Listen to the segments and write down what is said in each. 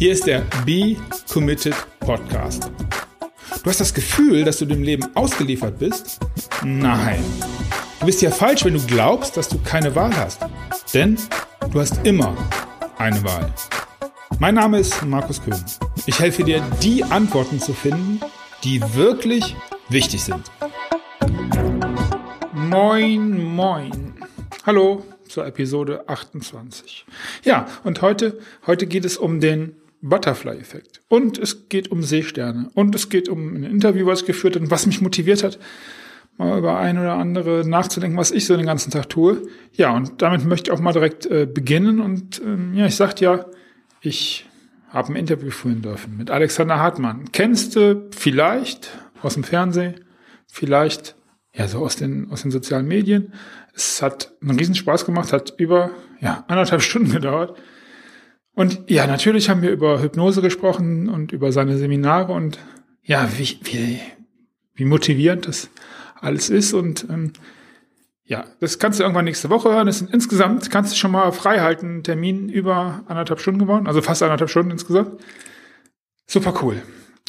Hier ist der Be Committed Podcast. Du hast das Gefühl, dass du dem Leben ausgeliefert bist? Nein. Du bist ja falsch, wenn du glaubst, dass du keine Wahl hast. Denn du hast immer eine Wahl. Mein Name ist Markus Köhn. Ich helfe dir, die Antworten zu finden, die wirklich wichtig sind. Moin, moin. Hallo zur Episode 28. Ja, und heute, heute geht es um den Butterfly-Effekt. Und es geht um Seesterne. Und es geht um ein Interview, was ich geführt habe und was mich motiviert hat, mal über ein oder andere nachzudenken, was ich so den ganzen Tag tue. Ja, und damit möchte ich auch mal direkt äh, beginnen. Und ähm, ja, ich sagte ja, ich habe ein Interview führen dürfen mit Alexander Hartmann. Kennst du vielleicht aus dem Fernsehen, vielleicht ja so aus den, aus den sozialen Medien. Es hat einen riesen Spaß gemacht, hat über ja, anderthalb Stunden gedauert. Und ja, natürlich haben wir über Hypnose gesprochen und über seine Seminare und ja, wie, wie, wie motivierend das alles ist. Und ähm, ja, das kannst du irgendwann nächste Woche hören. Das sind insgesamt, kannst du schon mal frei halten, Termin über anderthalb Stunden geworden, also fast anderthalb Stunden insgesamt. Super cool.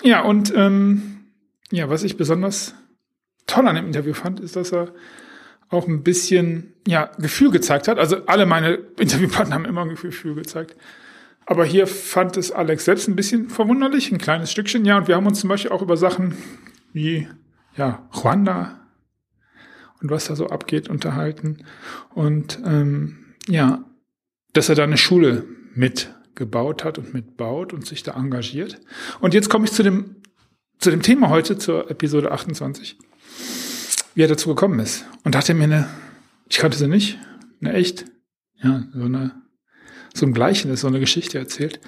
Ja, und ähm, ja, was ich besonders toll an dem Interview fand, ist, dass er auch ein bisschen ja, Gefühl gezeigt hat. Also alle meine Interviewpartner haben immer ein Gefühl gezeigt. Aber hier fand es Alex selbst ein bisschen verwunderlich, ein kleines Stückchen. Ja, und wir haben uns zum Beispiel auch über Sachen wie ja, Ruanda und was da so abgeht unterhalten. Und ähm, ja, dass er da eine Schule mitgebaut hat und mitbaut und sich da engagiert. Und jetzt komme ich zu dem, zu dem Thema heute, zur Episode 28 wie er dazu gekommen ist. Und dachte mir eine, ich kannte sie nicht, eine echt, ja, so eine, so ein Gleichnis, so eine Geschichte erzählt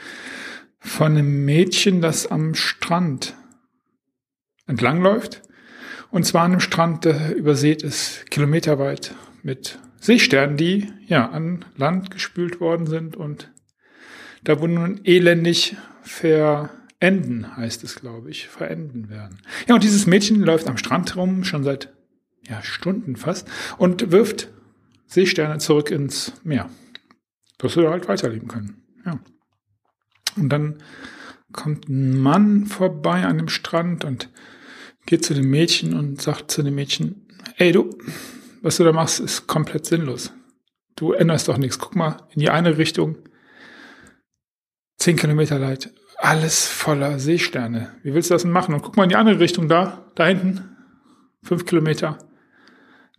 von einem Mädchen, das am Strand entlangläuft. Und zwar an einem Strand, der übersät ist, kilometerweit mit Seesternen, die ja an Land gespült worden sind und da wo nun elendig verenden, heißt es, glaube ich, verenden werden. Ja, und dieses Mädchen läuft am Strand rum, schon seit ja, Stunden fast, und wirft Seesterne zurück ins Meer. Dass wir halt weiterleben können. Ja. Und dann kommt ein Mann vorbei an dem Strand und geht zu dem Mädchen und sagt zu dem Mädchen, ey du, was du da machst, ist komplett sinnlos. Du änderst doch nichts. Guck mal in die eine Richtung, zehn Kilometer weit, alles voller Seesterne. Wie willst du das denn machen? Und guck mal in die andere Richtung da, da hinten, fünf Kilometer,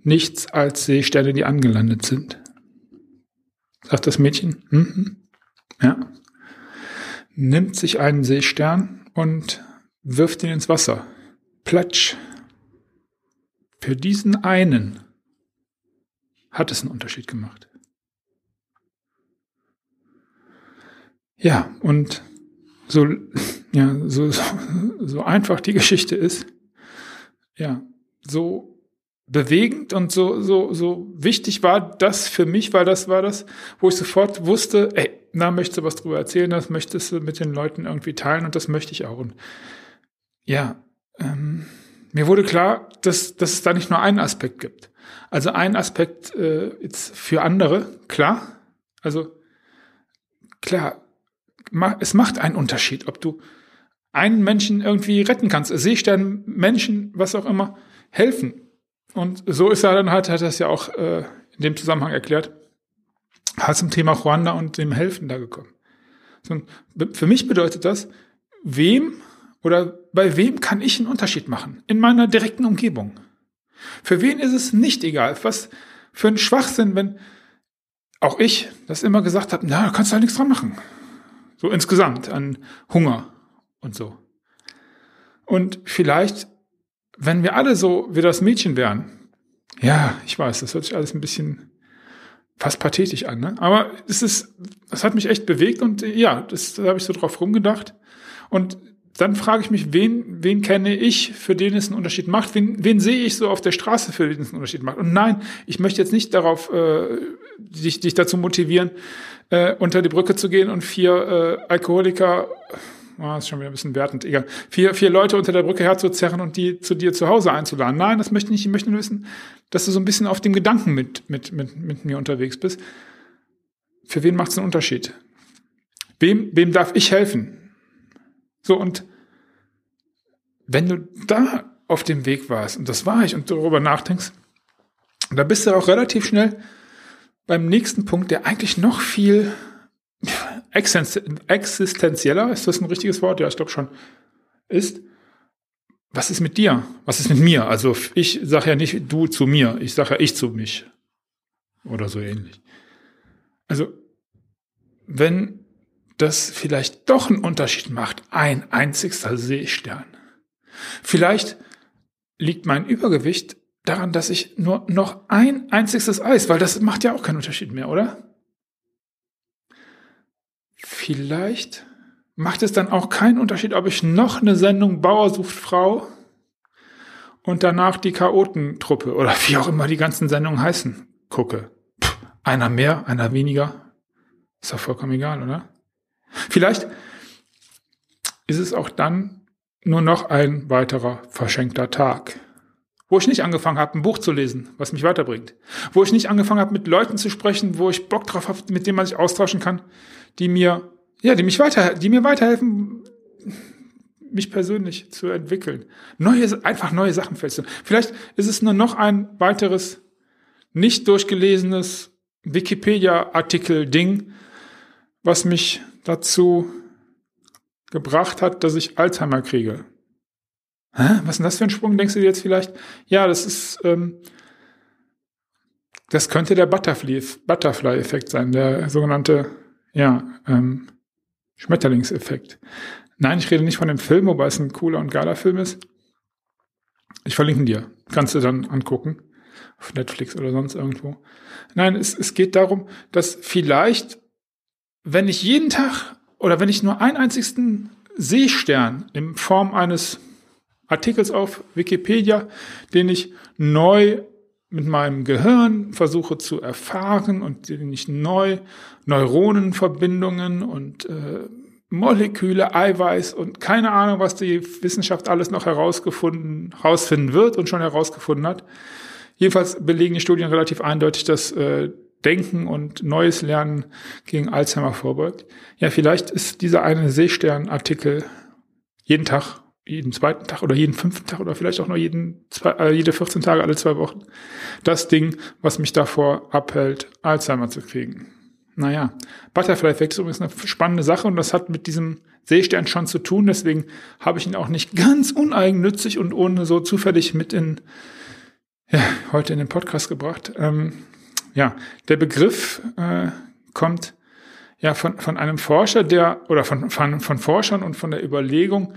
nichts als Seesterne, die angelandet sind. Sagt das Mädchen. Mhm. Ja. Nimmt sich einen Seestern und wirft ihn ins Wasser. Platsch. Für diesen einen hat es einen Unterschied gemacht. Ja, und so, ja, so, so, so einfach die Geschichte ist, ja, so bewegend und so, so, so wichtig war das für mich, weil das war das, wo ich sofort wusste, ey, na, möchtest du was drüber erzählen, das möchtest du mit den Leuten irgendwie teilen und das möchte ich auch. Und ja, ähm, mir wurde klar, dass, dass es da nicht nur einen Aspekt gibt. Also ein Aspekt äh, jetzt für andere, klar. Also klar, es macht einen Unterschied, ob du einen Menschen irgendwie retten kannst, Seestern, Menschen, was auch immer, helfen. Und so ist er dann halt, hat er es ja auch äh, in dem Zusammenhang erklärt, halt zum Thema Ruanda und dem Helfen da gekommen. So, für mich bedeutet das, wem oder bei wem kann ich einen Unterschied machen? In meiner direkten Umgebung. Für wen ist es nicht egal? Was für ein Schwachsinn, wenn auch ich das immer gesagt habe, na, da kannst du halt nichts dran machen. So insgesamt an Hunger und so. Und vielleicht wenn wir alle so wie das Mädchen wären, ja, ich weiß, das hört sich alles ein bisschen fast pathetisch an, ne? Aber es ist, das hat mich echt bewegt und ja, das, da habe ich so drauf rumgedacht. Und dann frage ich mich, wen, wen kenne ich, für den es einen Unterschied macht? Wen, wen sehe ich so auf der Straße, für den es einen Unterschied macht? Und nein, ich möchte jetzt nicht darauf, äh, dich, dich dazu motivieren, äh, unter die Brücke zu gehen und vier äh, Alkoholiker oh, ist schon wieder ein bisschen wertend, egal, vier, vier Leute unter der Brücke herzuzerren und die zu dir zu Hause einzuladen. Nein, das möchte ich nicht. Ich möchte nur wissen, dass du so ein bisschen auf dem Gedanken mit, mit, mit, mit mir unterwegs bist. Für wen macht es einen Unterschied? Wem, wem darf ich helfen? So, und wenn du da auf dem Weg warst, und das war ich, und darüber nachdenkst, da bist du auch relativ schnell beim nächsten Punkt, der eigentlich noch viel existenzieller, ist das ein richtiges Wort? Ja, ich glaube schon, ist, was ist mit dir? Was ist mit mir? Also ich sage ja nicht du zu mir, ich sage ja ich zu mich. Oder so ähnlich. Also, wenn das vielleicht doch einen Unterschied macht, ein einzigster Seestern. Vielleicht liegt mein Übergewicht daran, dass ich nur noch ein einziges Eis, weil das macht ja auch keinen Unterschied mehr, oder? Vielleicht macht es dann auch keinen Unterschied, ob ich noch eine Sendung Bauer sucht Frau und danach die Chaotentruppe oder wie auch immer die ganzen Sendungen heißen, gucke. Puh, einer mehr, einer weniger. Ist doch vollkommen egal, oder? Vielleicht ist es auch dann nur noch ein weiterer verschenkter Tag, wo ich nicht angefangen habe, ein Buch zu lesen, was mich weiterbringt, wo ich nicht angefangen habe, mit Leuten zu sprechen, wo ich Bock drauf habe, mit denen man sich austauschen kann, die mir, ja, die mich weiter, die mir weiterhelfen, mich persönlich zu entwickeln, neue, einfach neue Sachen festzustellen. Vielleicht ist es nur noch ein weiteres nicht durchgelesenes Wikipedia-Artikel-Ding, was mich dazu gebracht hat, dass ich Alzheimer kriege. Hä? Was ist denn das für ein Sprung, denkst du dir jetzt vielleicht? Ja, das ist, ähm, das könnte der Butterfly-Effekt Butterfly sein, der sogenannte, ja, ähm, Schmetterlingseffekt. Nein, ich rede nicht von dem Film, wobei es ein cooler und geiler Film ist. Ich verlinke dir. Kannst du dann angucken. Auf Netflix oder sonst irgendwo. Nein, es, es geht darum, dass vielleicht, wenn ich jeden Tag oder wenn ich nur einen einzigsten Seestern in Form eines Artikels auf Wikipedia, den ich neu mit meinem Gehirn versuche zu erfahren und den ich neu Neuronenverbindungen und äh, Moleküle, Eiweiß und keine Ahnung, was die Wissenschaft alles noch herausgefunden, herausfinden wird und schon herausgefunden hat. Jedenfalls belegen die Studien relativ eindeutig, dass äh, Denken und neues Lernen gegen Alzheimer vorbeugt. Ja, vielleicht ist dieser eine Seestern-Artikel jeden Tag, jeden zweiten Tag oder jeden fünften Tag oder vielleicht auch nur jeden zwei, äh, jede 14 Tage, alle zwei Wochen das Ding, was mich davor abhält, Alzheimer zu kriegen. Naja, Butterfly-Effekt ist übrigens eine spannende Sache und das hat mit diesem Seestern schon zu tun. Deswegen habe ich ihn auch nicht ganz uneigennützig und ohne so zufällig mit in ja, heute in den Podcast gebracht. Ähm, ja, der Begriff äh, kommt ja von, von einem Forscher, der oder von, von, von Forschern und von der Überlegung,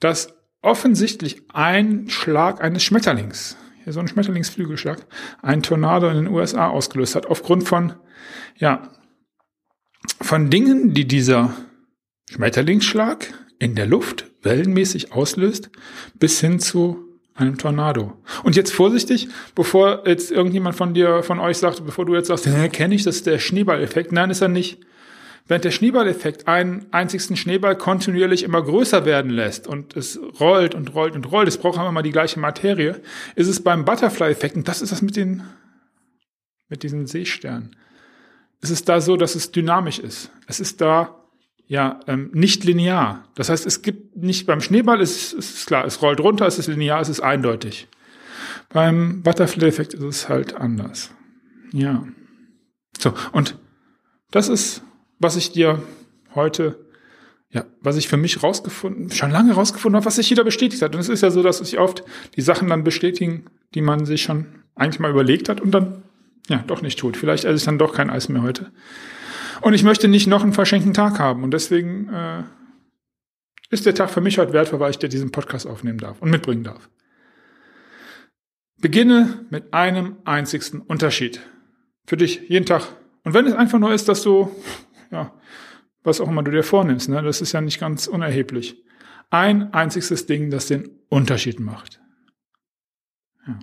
dass offensichtlich ein Schlag eines Schmetterlings, hier so ein Schmetterlingsflügelschlag, ein Tornado in den USA ausgelöst hat, aufgrund von ja, von Dingen, die dieser Schmetterlingsschlag in der Luft wellenmäßig auslöst, bis hin zu einem Tornado. Und jetzt vorsichtig, bevor jetzt irgendjemand von dir, von euch sagt, bevor du jetzt sagst, kenne ich, das ist der Schneeballeffekt. Nein, ist er nicht. Während der Schneeballeffekt einen einzigsten Schneeball kontinuierlich immer größer werden lässt und es rollt und rollt und rollt, es braucht immer die gleiche Materie, ist es beim Butterfly-Effekt, und das ist das mit den, mit diesen Seesternen es ist da so, dass es dynamisch ist. Es ist da ja ähm, nicht linear. Das heißt, es gibt nicht beim Schneeball ist, ist klar, es rollt runter, es ist linear, es ist eindeutig. Beim Butterfly-Effekt ist es halt anders. Ja. So, und das ist, was ich dir heute, ja, was ich für mich rausgefunden, schon lange rausgefunden habe, was sich jeder bestätigt hat. Und es ist ja so, dass sich oft die Sachen dann bestätigen, die man sich schon eigentlich mal überlegt hat und dann ja, doch nicht tut. Vielleicht esse ich dann doch kein Eis mehr heute. Und ich möchte nicht noch einen verschenkten Tag haben. Und deswegen äh, ist der Tag für mich heute wertvoll, weil ich dir diesen Podcast aufnehmen darf und mitbringen darf. Beginne mit einem einzigsten Unterschied. Für dich jeden Tag. Und wenn es einfach nur ist, dass du, ja, was auch immer du dir vornimmst, ne, das ist ja nicht ganz unerheblich. Ein einziges Ding, das den Unterschied macht. Ja,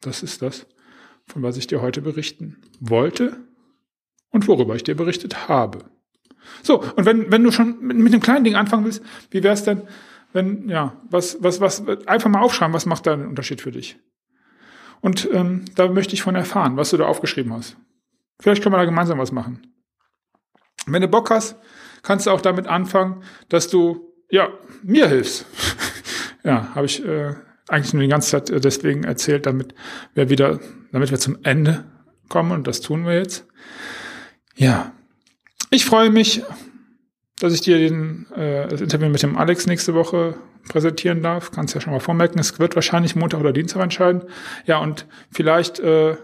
das ist das von was ich dir heute berichten wollte und worüber ich dir berichtet habe. So, und wenn, wenn du schon mit, mit einem kleinen Ding anfangen willst, wie wäre es denn, wenn, ja, was, was, was, einfach mal aufschreiben, was macht da einen Unterschied für dich? Und ähm, da möchte ich von erfahren, was du da aufgeschrieben hast. Vielleicht können wir da gemeinsam was machen. Wenn du Bock hast, kannst du auch damit anfangen, dass du ja mir hilfst. ja, habe ich äh, eigentlich nur die ganze Zeit äh, deswegen erzählt, damit wir wieder, damit wir zum Ende kommen und das tun wir jetzt. Ja, ich freue mich, dass ich dir den, äh, das Interview mit dem Alex nächste Woche präsentieren darf. Kannst ja schon mal vormerken, es wird wahrscheinlich Montag oder Dienstag entscheiden. Ja, und vielleicht äh,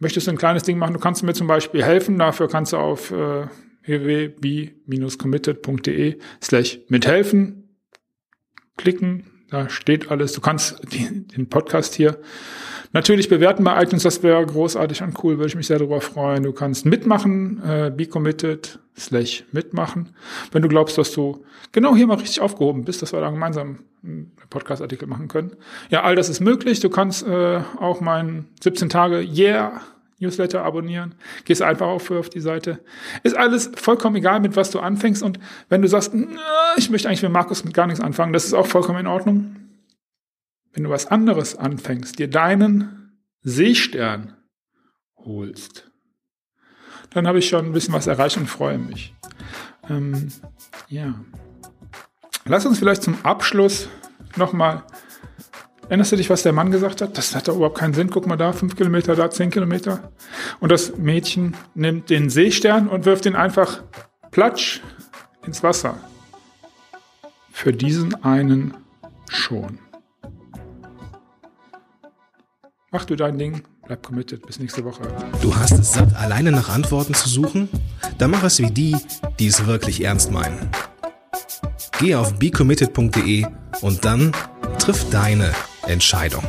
möchtest du ein kleines Ding machen. Du kannst mir zum Beispiel helfen. Dafür kannst du auf äh, www.b-committed.de slash mithelfen klicken. Da steht alles. Du kannst die, den Podcast hier natürlich bewerten bei iTunes. Das wäre großartig und cool. Würde ich mich sehr darüber freuen. Du kannst mitmachen. Äh, be committed slash mitmachen. Wenn du glaubst, dass du genau hier mal richtig aufgehoben bist, dass wir da gemeinsam einen Podcast-Artikel machen können. Ja, all das ist möglich. Du kannst äh, auch meinen 17 Tage Yeah Newsletter abonnieren. Gehst einfach auf, auf die Seite. Ist alles vollkommen egal, mit was du anfängst. Und wenn du sagst, ich möchte eigentlich mit Markus mit gar nichts anfangen, das ist auch vollkommen in Ordnung. Wenn du was anderes anfängst, dir deinen Seestern holst, dann habe ich schon ein bisschen was erreicht und freue mich. Ähm, ja. Lass uns vielleicht zum Abschluss nochmal Erinnerst du dich, was der Mann gesagt hat? Das hat doch überhaupt keinen Sinn. Guck mal da, fünf Kilometer, da zehn Kilometer. Und das Mädchen nimmt den Seestern und wirft ihn einfach platsch ins Wasser. Für diesen einen schon. Mach du dein Ding, bleib committed. Bis nächste Woche. Du hast es satt, alleine nach Antworten zu suchen? Dann mach es wie die, die es wirklich ernst meinen. Geh auf becommitted.de und dann triff deine Entscheidung.